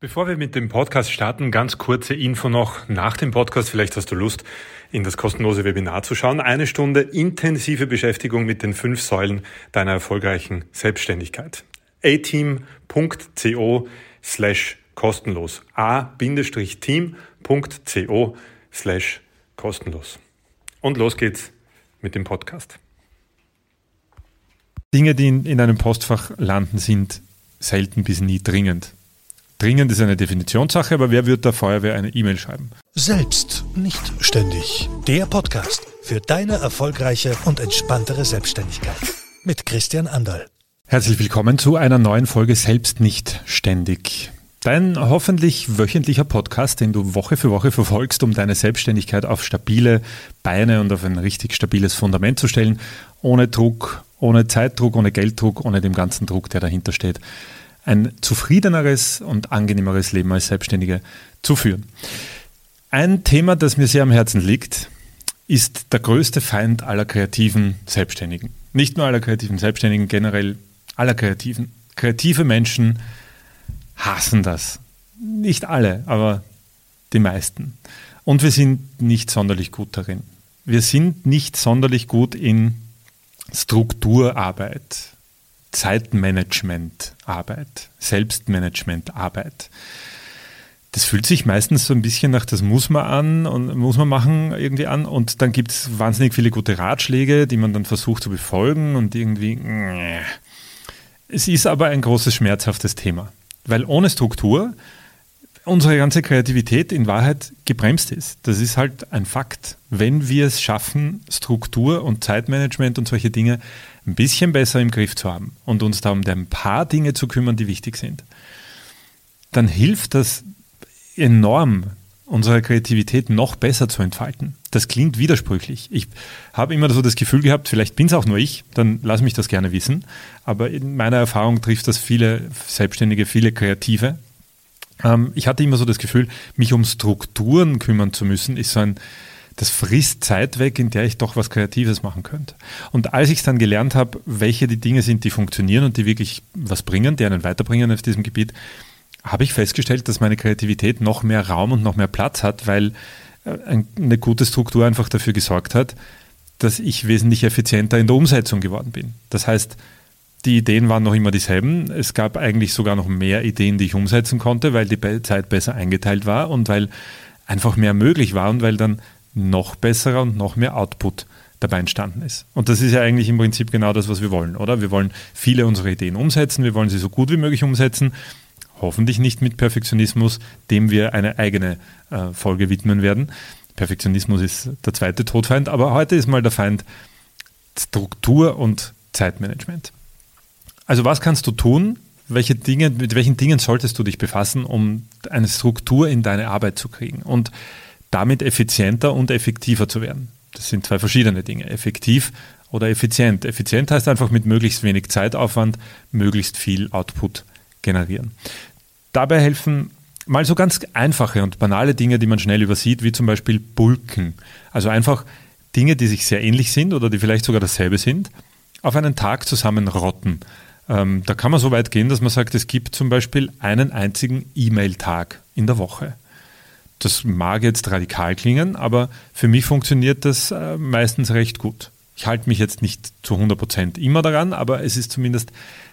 Bevor wir mit dem Podcast starten, ganz kurze Info noch nach dem Podcast. Vielleicht hast du Lust, in das kostenlose Webinar zu schauen. Eine Stunde intensive Beschäftigung mit den fünf Säulen deiner erfolgreichen Selbstständigkeit. ateam.co slash kostenlos. a-team.co slash kostenlos. Und los geht's mit dem Podcast. Dinge, die in, in einem Postfach landen, sind selten bis nie dringend. Dringend ist eine Definitionssache, aber wer wird der Feuerwehr eine E-Mail schreiben? Selbst nicht ständig. Der Podcast für deine erfolgreiche und entspanntere Selbstständigkeit mit Christian Anderl. Herzlich willkommen zu einer neuen Folge Selbst nicht ständig. Dein hoffentlich wöchentlicher Podcast, den du Woche für Woche verfolgst, um deine Selbstständigkeit auf stabile Beine und auf ein richtig stabiles Fundament zu stellen, ohne Druck, ohne Zeitdruck, ohne Gelddruck, ohne dem ganzen Druck, der dahinter steht ein zufriedeneres und angenehmeres Leben als Selbstständige zu führen. Ein Thema, das mir sehr am Herzen liegt, ist der größte Feind aller kreativen Selbstständigen. Nicht nur aller kreativen Selbstständigen, generell aller Kreativen. Kreative Menschen hassen das. Nicht alle, aber die meisten. Und wir sind nicht sonderlich gut darin. Wir sind nicht sonderlich gut in Strukturarbeit, Zeitmanagement-Arbeit, Selbstmanagement-Arbeit. Das fühlt sich meistens so ein bisschen nach, das muss man an und muss man machen irgendwie an. Und dann gibt es wahnsinnig viele gute Ratschläge, die man dann versucht zu befolgen und irgendwie. Es ist aber ein großes, schmerzhaftes Thema. Weil ohne Struktur unsere ganze Kreativität in Wahrheit gebremst ist. Das ist halt ein Fakt. Wenn wir es schaffen, Struktur und Zeitmanagement und solche Dinge ein bisschen besser im Griff zu haben und uns da um ein paar Dinge zu kümmern, die wichtig sind, dann hilft das enorm, unsere Kreativität noch besser zu entfalten. Das klingt widersprüchlich. Ich habe immer so das Gefühl gehabt, vielleicht bin es auch nur ich, dann lass mich das gerne wissen. Aber in meiner Erfahrung trifft das viele Selbstständige, viele Kreative. Ähm, ich hatte immer so das Gefühl, mich um Strukturen kümmern zu müssen, ist so ein, das frisst Zeit weg, in der ich doch was Kreatives machen könnte. Und als ich es dann gelernt habe, welche die Dinge sind, die funktionieren und die wirklich was bringen, die einen weiterbringen auf diesem Gebiet, habe ich festgestellt, dass meine Kreativität noch mehr Raum und noch mehr Platz hat, weil äh, eine gute Struktur einfach dafür gesorgt hat, dass ich wesentlich effizienter in der Umsetzung geworden bin. Das heißt, die Ideen waren noch immer dieselben. Es gab eigentlich sogar noch mehr Ideen, die ich umsetzen konnte, weil die Zeit besser eingeteilt war und weil einfach mehr möglich war und weil dann noch besserer und noch mehr Output dabei entstanden ist. Und das ist ja eigentlich im Prinzip genau das, was wir wollen, oder? Wir wollen viele unserer Ideen umsetzen, wir wollen sie so gut wie möglich umsetzen, hoffentlich nicht mit Perfektionismus, dem wir eine eigene äh, Folge widmen werden. Perfektionismus ist der zweite Todfeind, aber heute ist mal der Feind Struktur und Zeitmanagement. Also was kannst du tun? Welche Dinge, mit welchen Dingen solltest du dich befassen, um eine Struktur in deine Arbeit zu kriegen? Und damit effizienter und effektiver zu werden. Das sind zwei verschiedene Dinge. Effektiv oder effizient. Effizient heißt einfach mit möglichst wenig Zeitaufwand möglichst viel Output generieren. Dabei helfen mal so ganz einfache und banale Dinge, die man schnell übersieht, wie zum Beispiel Bulken. Also einfach Dinge, die sich sehr ähnlich sind oder die vielleicht sogar dasselbe sind, auf einen Tag zusammenrotten. Ähm, da kann man so weit gehen, dass man sagt, es gibt zum Beispiel einen einzigen E-Mail-Tag in der Woche. Das mag jetzt radikal klingen, aber für mich funktioniert das äh, meistens recht gut. Ich halte mich jetzt nicht zu 100 Prozent immer daran, aber es ist zumindest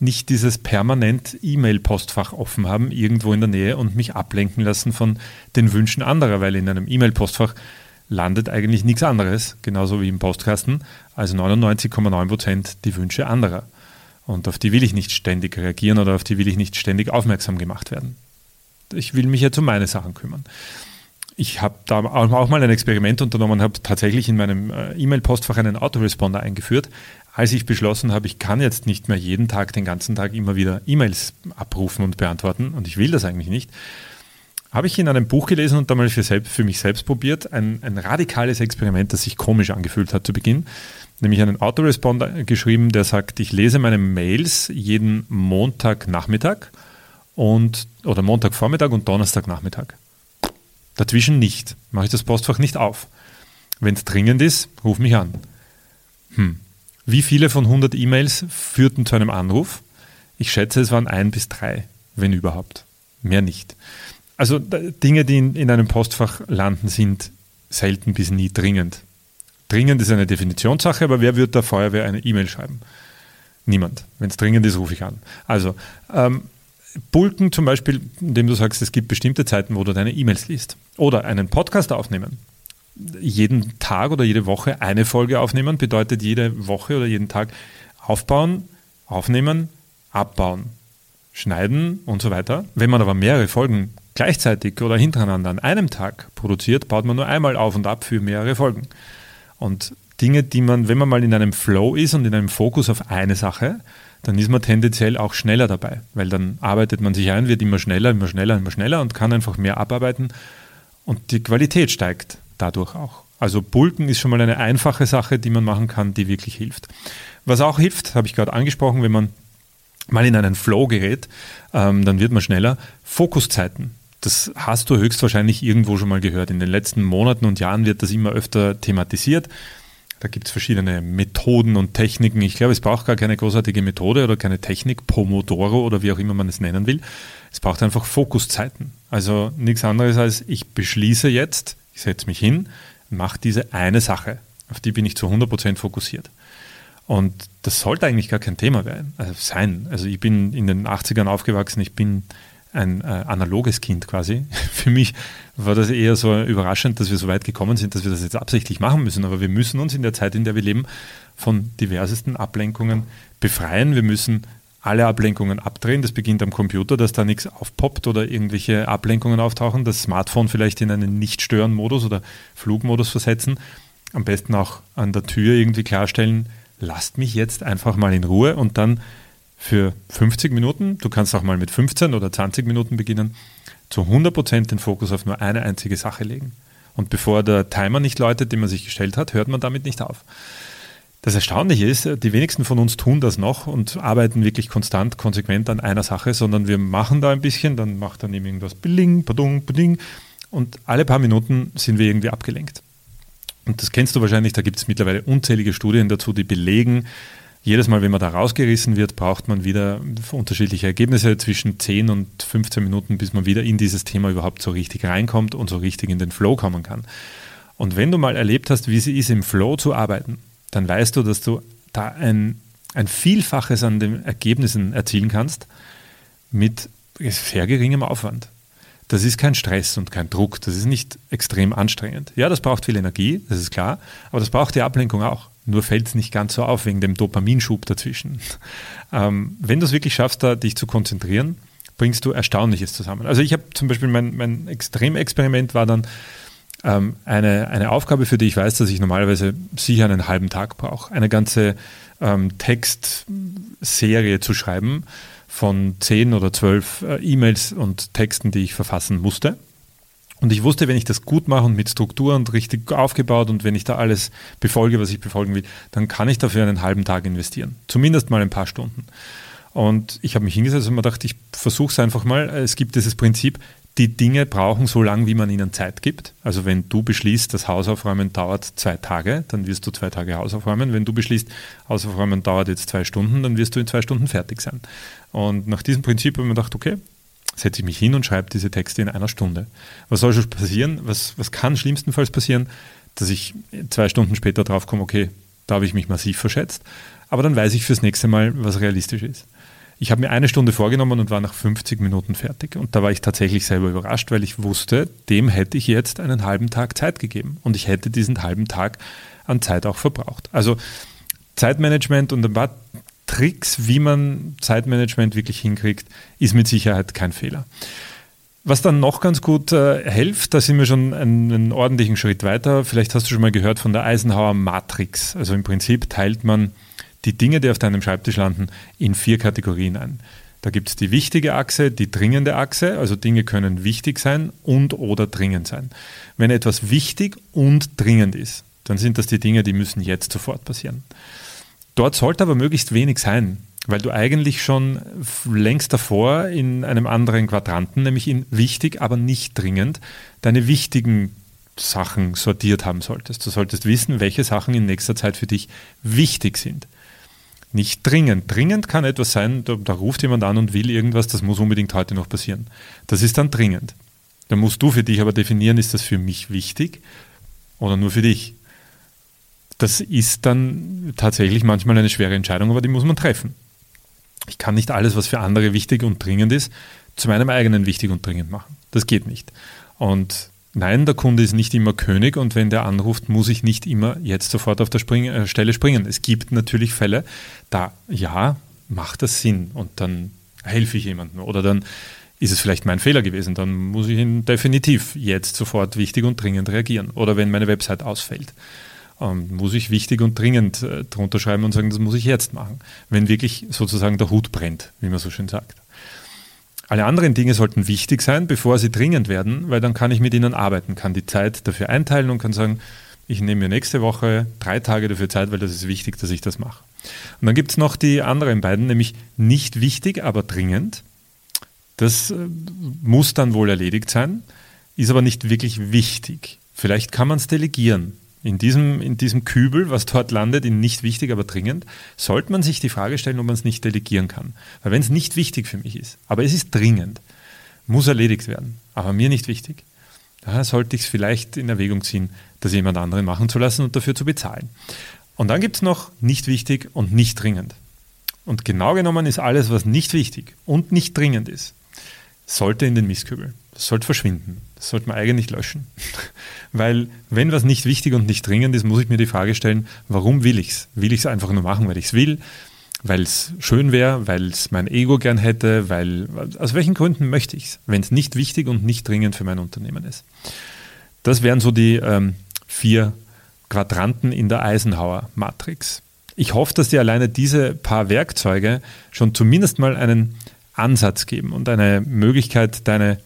nicht dieses permanent E-Mail-Postfach offen haben, irgendwo in der Nähe und mich ablenken lassen von den Wünschen anderer, weil in einem E-Mail-Postfach landet eigentlich nichts anderes, genauso wie im Postkasten, als 99,9 Prozent die Wünsche anderer. Und auf die will ich nicht ständig reagieren oder auf die will ich nicht ständig aufmerksam gemacht werden. Ich will mich jetzt um meine Sachen kümmern ich habe da auch mal ein Experiment unternommen, habe tatsächlich in meinem äh, E-Mail-Postfach einen Autoresponder eingeführt. Als ich beschlossen habe, ich kann jetzt nicht mehr jeden Tag, den ganzen Tag immer wieder E-Mails abrufen und beantworten und ich will das eigentlich nicht, habe ich in einem Buch gelesen und damals für, selbst, für mich selbst probiert, ein, ein radikales Experiment, das sich komisch angefühlt hat zu Beginn, nämlich einen Autoresponder geschrieben, der sagt, ich lese meine Mails jeden Montagnachmittag und oder Montagvormittag und Donnerstagnachmittag. Dazwischen nicht. Mache ich das Postfach nicht auf. Wenn es dringend ist, ruf mich an. Hm. Wie viele von 100 E-Mails führten zu einem Anruf? Ich schätze, es waren ein bis drei, wenn überhaupt. mehr nicht. Also Dinge, die in, in einem Postfach landen, sind selten bis nie dringend. Dringend ist eine Definitionssache, aber wer wird der Feuerwehr eine E-Mail schreiben? Niemand. Wenn es dringend ist, rufe ich an. Also ähm, Bulken zum Beispiel, indem du sagst, es gibt bestimmte Zeiten, wo du deine E-Mails liest. Oder einen Podcast aufnehmen. Jeden Tag oder jede Woche eine Folge aufnehmen bedeutet jede Woche oder jeden Tag aufbauen, aufnehmen, abbauen, schneiden und so weiter. Wenn man aber mehrere Folgen gleichzeitig oder hintereinander an einem Tag produziert, baut man nur einmal auf und ab für mehrere Folgen. Und Dinge, die man, wenn man mal in einem Flow ist und in einem Fokus auf eine Sache, dann ist man tendenziell auch schneller dabei, weil dann arbeitet man sich ein, wird immer schneller, immer schneller, immer schneller und kann einfach mehr abarbeiten und die Qualität steigt dadurch auch. Also Bulken ist schon mal eine einfache Sache, die man machen kann, die wirklich hilft. Was auch hilft, habe ich gerade angesprochen, wenn man mal in einen Flow gerät, ähm, dann wird man schneller. Fokuszeiten. Das hast du höchstwahrscheinlich irgendwo schon mal gehört. In den letzten Monaten und Jahren wird das immer öfter thematisiert. Da gibt es verschiedene Methoden und Techniken. Ich glaube, es braucht gar keine großartige Methode oder keine Technik, Pomodoro oder wie auch immer man es nennen will. Es braucht einfach Fokuszeiten. Also nichts anderes als, ich beschließe jetzt, ich setze mich hin, mache diese eine Sache. Auf die bin ich zu 100% fokussiert. Und das sollte eigentlich gar kein Thema sein. Also ich bin in den 80ern aufgewachsen, ich bin ein äh, analoges Kind quasi. Für mich war das eher so überraschend, dass wir so weit gekommen sind, dass wir das jetzt absichtlich machen müssen. Aber wir müssen uns in der Zeit, in der wir leben, von diversesten Ablenkungen befreien. Wir müssen alle Ablenkungen abdrehen. Das beginnt am Computer, dass da nichts aufpoppt oder irgendwelche Ablenkungen auftauchen. Das Smartphone vielleicht in einen Nicht-Stören-Modus oder Flugmodus versetzen. Am besten auch an der Tür irgendwie klarstellen, lasst mich jetzt einfach mal in Ruhe und dann für 50 Minuten, du kannst auch mal mit 15 oder 20 Minuten beginnen, zu 100% den Fokus auf nur eine einzige Sache legen. Und bevor der Timer nicht läutet, den man sich gestellt hat, hört man damit nicht auf. Das Erstaunliche ist, die wenigsten von uns tun das noch und arbeiten wirklich konstant, konsequent an einer Sache, sondern wir machen da ein bisschen, dann macht dann eben irgendwas Bling, Badung, Bading und alle paar Minuten sind wir irgendwie abgelenkt. Und das kennst du wahrscheinlich, da gibt es mittlerweile unzählige Studien dazu, die belegen, jedes Mal, wenn man da rausgerissen wird, braucht man wieder unterschiedliche Ergebnisse zwischen 10 und 15 Minuten, bis man wieder in dieses Thema überhaupt so richtig reinkommt und so richtig in den Flow kommen kann. Und wenn du mal erlebt hast, wie es ist, im Flow zu arbeiten, dann weißt du, dass du da ein, ein Vielfaches an den Ergebnissen erzielen kannst mit sehr geringem Aufwand. Das ist kein Stress und kein Druck, das ist nicht extrem anstrengend. Ja, das braucht viel Energie, das ist klar, aber das braucht die Ablenkung auch. Nur fällt es nicht ganz so auf wegen dem Dopaminschub dazwischen. Ähm, wenn du es wirklich schaffst, da dich zu konzentrieren, bringst du Erstaunliches zusammen. Also ich habe zum Beispiel mein, mein Extremexperiment war dann ähm, eine, eine Aufgabe, für die ich weiß, dass ich normalerweise sicher einen halben Tag brauche, eine ganze ähm, Textserie zu schreiben von zehn oder zwölf äh, E-Mails und Texten, die ich verfassen musste. Und ich wusste, wenn ich das gut mache und mit Struktur und richtig aufgebaut und wenn ich da alles befolge, was ich befolgen will, dann kann ich dafür einen halben Tag investieren. Zumindest mal ein paar Stunden. Und ich habe mich hingesetzt und mir gedacht, ich versuche es einfach mal. Es gibt dieses Prinzip, die Dinge brauchen so lange, wie man ihnen Zeit gibt. Also wenn du beschließt, das Hausaufräumen dauert zwei Tage, dann wirst du zwei Tage Hausaufräumen. Wenn du beschließt, Hausaufräumen dauert jetzt zwei Stunden, dann wirst du in zwei Stunden fertig sein. Und nach diesem Prinzip habe ich mir gedacht, okay, setze ich mich hin und schreibe diese Texte in einer Stunde. Was soll schon passieren? Was, was kann schlimmstenfalls passieren? Dass ich zwei Stunden später drauf komme, okay, da habe ich mich massiv verschätzt. Aber dann weiß ich fürs nächste Mal, was realistisch ist. Ich habe mir eine Stunde vorgenommen und war nach 50 Minuten fertig. Und da war ich tatsächlich selber überrascht, weil ich wusste, dem hätte ich jetzt einen halben Tag Zeit gegeben. Und ich hätte diesen halben Tag an Zeit auch verbraucht. Also Zeitmanagement und ein paar Tricks, wie man Zeitmanagement wirklich hinkriegt, ist mit Sicherheit kein Fehler. Was dann noch ganz gut äh, hilft, da sind wir schon einen, einen, ordentlichen Schritt weiter. Vielleicht hast du schon mal gehört von der Eisenhower Matrix. Also im Prinzip teilt man die Dinge, die auf deinem Schreibtisch landen, in vier Kategorien ein. Da gibt es die wichtige Achse, die dringende Achse, also Dinge können wichtig sein und oder dringend sein. Wenn etwas wichtig und dringend ist, dann sind das die Dinge, die müssen jetzt sofort passieren. Dort sollte aber möglichst wenig sein, weil du eigentlich schon längst davor in einem anderen Quadranten, nämlich in wichtig, aber nicht dringend, deine wichtigen Sachen sortiert haben solltest. Du solltest wissen, welche Sachen in nächster Zeit für dich wichtig sind. Nicht dringend. Dringend kann etwas sein, da, da, ruft jemand an und will irgendwas, das muss unbedingt heute noch passieren. Das ist dann dringend. Da musst du für dich aber definieren, ist das für mich wichtig oder nur für dich. Das ist dann tatsächlich manchmal eine schwere Entscheidung, aber die muss man treffen. Ich kann nicht alles, was für andere wichtig und dringend ist, zu meinem eigenen wichtig und dringend machen. Das geht nicht. Und Nein, der Kunde ist nicht immer König und wenn der anruft, muss ich nicht immer jetzt sofort auf der Spring äh, Stelle springen. Es gibt natürlich Fälle, da ja, macht das Sinn und dann helfe ich jemandem oder dann ist es vielleicht mein Fehler gewesen, dann muss ich ihn definitiv jetzt sofort wichtig und dringend reagieren. Oder wenn meine Website ausfällt, ähm, muss ich wichtig und dringend äh, drunter schreiben und sagen, das muss ich jetzt machen, wenn wirklich sozusagen der Hut brennt, wie man so schön sagt. Alle anderen Dinge sollten wichtig sein, bevor sie dringend werden, weil dann kann ich mit ihnen arbeiten, kann die Zeit dafür einteilen und kann sagen, ich nehme mir nächste Woche drei Tage dafür Zeit, weil das ist wichtig, dass ich das mache. Und dann gibt es noch die anderen beiden, nämlich nicht wichtig, aber dringend. Das äh, muss dann wohl erledigt sein, ist aber nicht wirklich wichtig. Vielleicht kann man es delegieren. In diesem, in diesem Kübel, was dort landet, in nicht wichtig, aber dringend, sollte man sich die Frage stellen, ob man es nicht delegieren kann. Weil wenn es nicht wichtig für mich ist, aber es ist dringend, muss erledigt werden, aber mir nicht wichtig, da sollte ich es vielleicht in Erwägung ziehen, das jemand anderen machen zu lassen und dafür zu bezahlen. Und dann gibt es noch nicht wichtig und nicht dringend. Und genau genommen ist alles, was nicht wichtig und nicht dringend ist, sollte in den Mistkübel. Das sollte verschwinden. Das sollte man eigentlich löschen. weil wenn was nicht wichtig und nicht dringend ist, muss ich mir die Frage stellen, warum will ich es? Will ich es einfach nur machen, weil ich es will? Weil es schön wäre, weil es mein Ego gern hätte, weil aus welchen Gründen möchte ich es, wenn es nicht wichtig und nicht dringend für mein Unternehmen ist. Das wären so die ähm, vier Quadranten in der Eisenhower-Matrix. Ich hoffe, dass dir alleine diese paar Werkzeuge schon zumindest mal einen Ansatz geben und eine Möglichkeit, deine,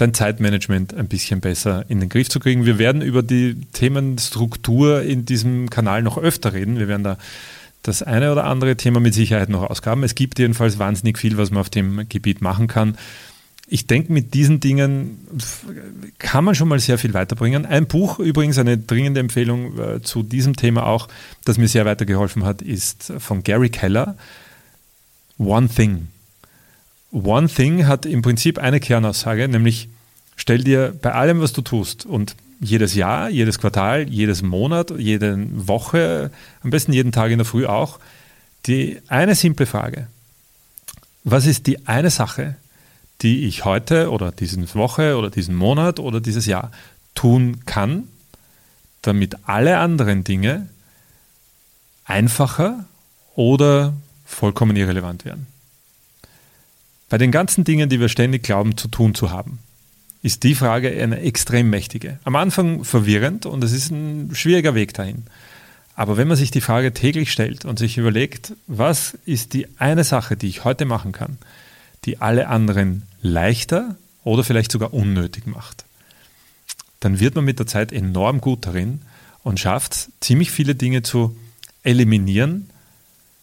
dein Zeitmanagement ein bisschen besser in den Griff zu kriegen. Wir werden über die Themen Struktur in diesem Kanal noch öfter reden. Wir werden da das eine oder andere Thema mit Sicherheit noch ausgaben. Es gibt jedenfalls wahnsinnig viel, was man auf dem Gebiet machen kann. Ich denke, mit diesen Dingen kann man schon mal sehr viel weiterbringen. Ein Buch, übrigens eine dringende Empfehlung äh, zu diesem Thema auch, das mir sehr weitergeholfen hat, ist von Gary Keller, One Thing. One Thing hat im Prinzip eine Kernaussage, nämlich stell dir bei allem, was du tust und jedes Jahr, jedes Quartal, jedes Monat, jede Woche, am besten jeden Tag in der Früh auch, die eine simple Frage. Was ist die eine Sache, die ich heute oder diese Woche oder diesen Monat oder dieses Jahr tun kann, damit alle anderen Dinge einfacher oder vollkommen irrelevant werden? Bei den ganzen Dingen, die wir ständig glauben zu tun zu haben, ist die Frage eine extrem mächtige. Am Anfang verwirrend und es ist ein schwieriger Weg dahin. Aber wenn man sich die Frage täglich stellt und sich überlegt, was ist die eine Sache, die ich heute machen kann, die alle anderen leichter oder vielleicht sogar unnötig macht, dann wird man mit der Zeit enorm gut darin und schafft ziemlich viele Dinge zu eliminieren.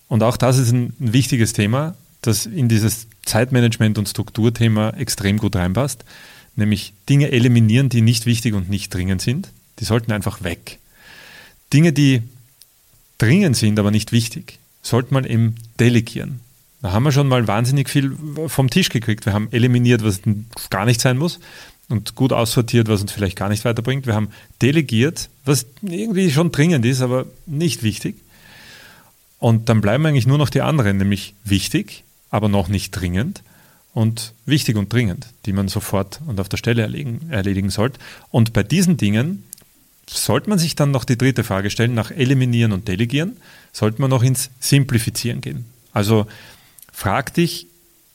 Und auch das ist ein wichtiges Thema, das in dieses Zeitmanagement und Strukturthema extrem gut reinpasst, nämlich Dinge eliminieren, die nicht wichtig und nicht dringend sind. Die sollten einfach weg. Dinge, die dringend sind, aber nicht wichtig, sollte man eben delegieren. Da haben wir schon mal wahnsinnig viel vom Tisch gekriegt. Wir haben eliminiert, was gar nicht sein muss und gut aussortiert, was uns vielleicht gar nicht weiterbringt. Wir haben delegiert, was irgendwie schon dringend ist, aber nicht wichtig. Und dann bleiben eigentlich nur noch die anderen, nämlich wichtig, aber noch nicht dringend und wichtig und dringend, die man sofort und auf der Stelle erledigen, erledigen sollte. Und bei diesen Dingen sollte man sich dann noch die dritte Frage stellen, nach Eliminieren und Delegieren, sollte man noch ins Simplifizieren gehen. Also frag dich,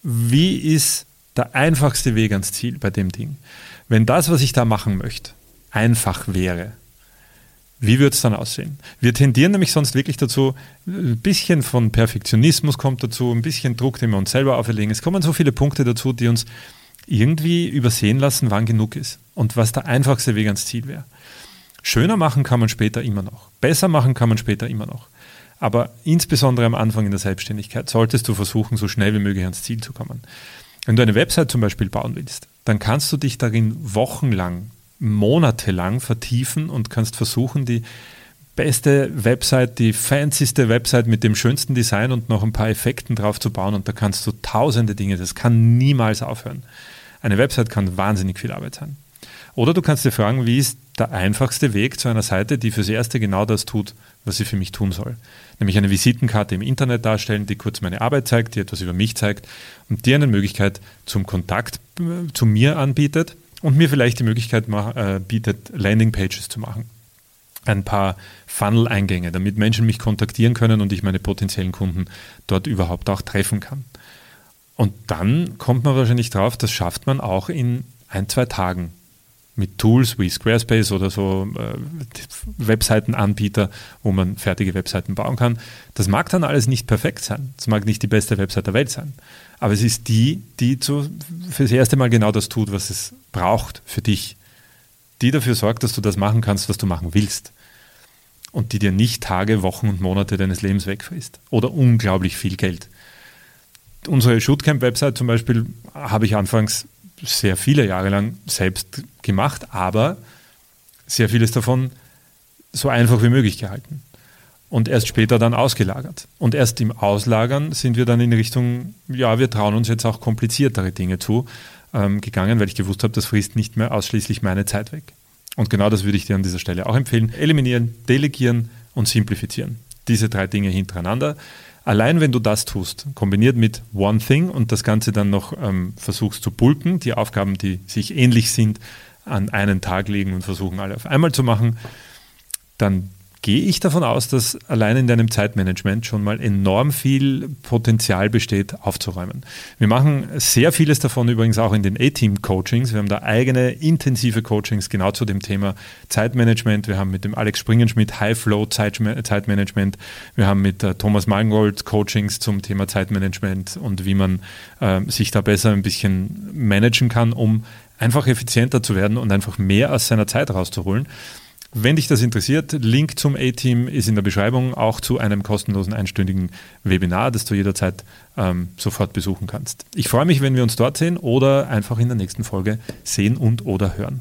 wie ist der einfachste Weg ans Ziel bei dem Ding? Wenn das, was ich da machen möchte, einfach wäre, wie würde es dann aussehen? Wir tendieren nämlich sonst wirklich dazu, ein bisschen von Perfektionismus kommt dazu, ein bisschen Druck, den wir uns selber auferlegen. Es kommen so viele Punkte dazu, die uns irgendwie übersehen lassen, wann genug ist und was der einfachste Weg ans Ziel wäre. Schöner machen kann man später immer noch. Besser machen kann man später immer noch. Aber insbesondere am Anfang in der Selbstständigkeit solltest du versuchen, so schnell wie möglich ans Ziel zu kommen. Wenn du eine Website zum Beispiel bauen willst, dann kannst du dich darin wochenlang monatelang vertiefen und kannst versuchen, die beste Website, die fancyste Website mit dem schönsten Design und noch ein paar Effekten drauf zu bauen und da kannst du tausende Dinge, das kann niemals aufhören. Eine Website kann wahnsinnig viel Arbeit sein. Oder du kannst dir fragen, wie ist der einfachste Weg zu einer Seite, die fürs Erste genau das tut, was sie für mich tun soll. Nämlich eine Visitenkarte im Internet darstellen, die kurz meine Arbeit zeigt, die etwas über mich zeigt und dir eine Möglichkeit zum Kontakt äh, zu mir anbietet und mir vielleicht die Möglichkeit äh, bietet, Landingpages zu machen. Ein paar Funnel-Eingänge, damit Menschen mich kontaktieren können und ich meine potenziellen Kunden dort überhaupt auch treffen kann. Und dann kommt man wahrscheinlich drauf, das schafft man auch in ein, zwei Tagen mit Tools wie Squarespace oder so äh, Webseitenanbieter, wo man fertige Webseiten bauen kann. Das mag dann alles nicht perfekt sein. Das mag nicht die beste Website der Welt sein. Aber es ist die, die zu, für das erste Mal genau das tut, was es braucht für dich. Die dafür sorgt, dass du das machen kannst, was du machen willst. Und die dir nicht Tage, Wochen und Monate deines Lebens wegfrisst. Oder unglaublich viel Geld. Unsere Shootcamp-Website zum Beispiel habe ich anfangs sehr viele Jahre lang selbst gemacht, aber sehr vieles davon so einfach wie möglich gehalten und erst später dann ausgelagert. Und erst im Auslagern sind wir dann in Richtung, ja, wir trauen uns jetzt auch kompliziertere Dinge zu, ähm, gegangen, weil ich gewusst habe, das frisst nicht mehr ausschließlich meine Zeit weg. Und genau das würde ich dir an dieser Stelle auch empfehlen. Eliminieren, delegieren und simplifizieren. Diese drei Dinge hintereinander. Allein wenn du das tust, kombiniert mit One Thing und das Ganze dann noch ähm, versuchst zu bulken, die Aufgaben, die sich ähnlich sind, an einen Tag legen und versuchen alle auf einmal zu machen, dann gehe ich davon aus, dass allein in deinem Zeitmanagement schon mal enorm viel Potenzial besteht, aufzuräumen. Wir machen sehr vieles davon übrigens auch in den A-Team-Coachings. Wir haben da eigene intensive Coachings genau zu dem Thema Zeitmanagement. Wir haben mit dem Alex Springenschmidt High-Flow-Zeitmanagement. Wir haben mit äh, Thomas Mangold Coachings zum Thema Zeitmanagement und wie man äh, sich da besser ein bisschen managen kann, um einfach effizienter zu werden und einfach mehr aus seiner Zeit rauszuholen. Wenn dich das interessiert, Link zum A-Team ist in der Beschreibung, auch zu einem kostenlosen einstündigen Webinar, das du jederzeit ähm, sofort besuchen kannst. Ich freue mich, wenn wir uns dort sehen oder einfach in der nächsten Folge sehen und oder hören.